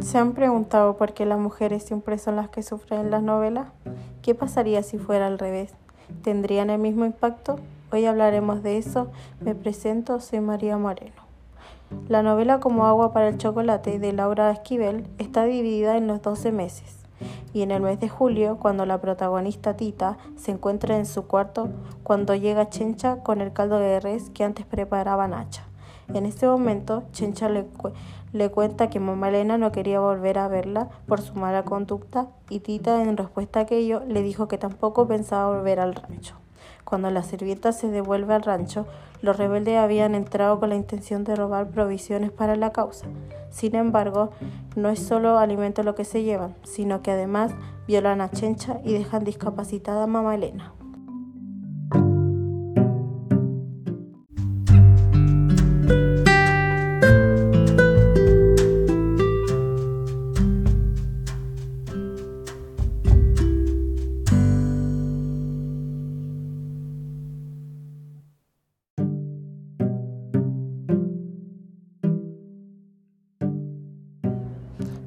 ¿Se han preguntado por qué las mujeres siempre son las que sufren en las novelas? ¿Qué pasaría si fuera al revés? ¿Tendrían el mismo impacto? Hoy hablaremos de eso. Me presento, soy María Moreno. La novela Como agua para el chocolate de Laura Esquivel está dividida en los 12 meses. Y en el mes de julio, cuando la protagonista Tita se encuentra en su cuarto, cuando llega Chencha con el caldo de res que antes preparaba Nacha. En ese momento, Chencha le, le cuenta que mamá Elena no quería volver a verla por su mala conducta y Tita, en respuesta a aquello, le dijo que tampoco pensaba volver al rancho. Cuando la sirvienta se devuelve al rancho, los rebeldes habían entrado con la intención de robar provisiones para la causa. Sin embargo, no es solo alimento lo que se llevan, sino que además violan a Chencha y dejan discapacitada a mamá Elena.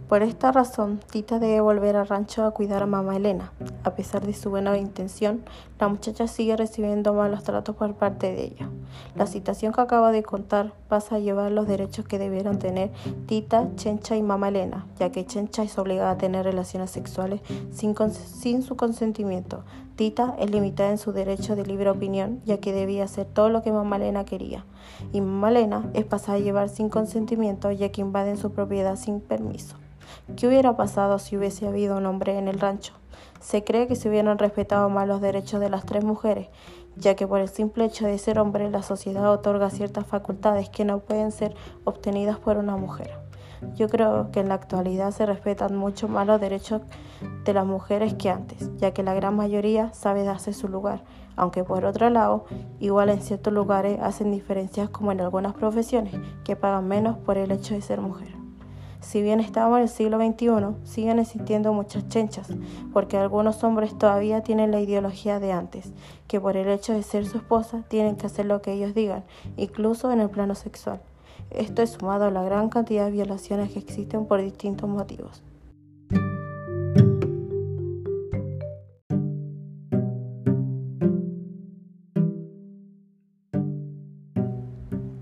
Por esta razón, Tita debe volver al rancho a cuidar a mamá Elena. A pesar de su buena intención, la muchacha sigue recibiendo malos tratos por parte de ella. La situación que acaba de contar pasa a llevar los derechos que debieron tener Tita, Chencha y mamá Elena, ya que Chencha es obligada a tener relaciones sexuales sin, sin su consentimiento. Tita es limitada en su derecho de libre opinión, ya que debía hacer todo lo que mamá Elena quería. Y mamá Elena es pasada a llevar sin consentimiento, ya que invaden su propiedad sin permiso. ¿Qué hubiera pasado si hubiese habido un hombre en el rancho? Se cree que se hubieran respetado más los derechos de las tres mujeres, ya que por el simple hecho de ser hombre la sociedad otorga ciertas facultades que no pueden ser obtenidas por una mujer. Yo creo que en la actualidad se respetan mucho más los derechos de las mujeres que antes, ya que la gran mayoría sabe darse su lugar, aunque por otro lado, igual en ciertos lugares hacen diferencias como en algunas profesiones, que pagan menos por el hecho de ser mujer. Si bien estamos en el siglo XXI, siguen existiendo muchas chenchas, porque algunos hombres todavía tienen la ideología de antes, que por el hecho de ser su esposa tienen que hacer lo que ellos digan, incluso en el plano sexual. Esto es sumado a la gran cantidad de violaciones que existen por distintos motivos.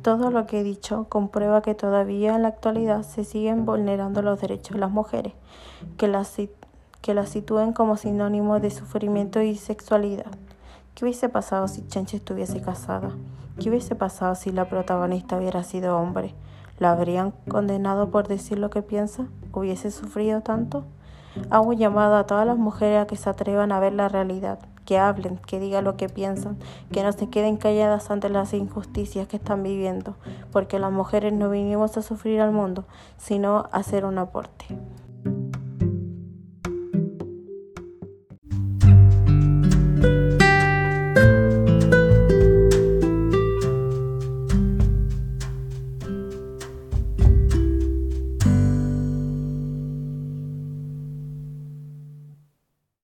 Todo lo que he dicho comprueba que todavía en la actualidad se siguen vulnerando los derechos de las mujeres, que las, sitúen como sinónimo de sufrimiento y sexualidad. ¿Qué hubiese pasado si Chencha estuviese casada? ¿Qué hubiese pasado si la protagonista hubiera sido hombre? ¿La habrían condenado por decir lo que piensa? ¿Hubiese sufrido tanto? Hago un llamado a todas las mujeres a que se atrevan a ver la realidad, que hablen, que digan lo que piensan, que no se queden calladas ante las injusticias que están viviendo, porque las mujeres no vinimos a sufrir al mundo, sino a hacer un aporte.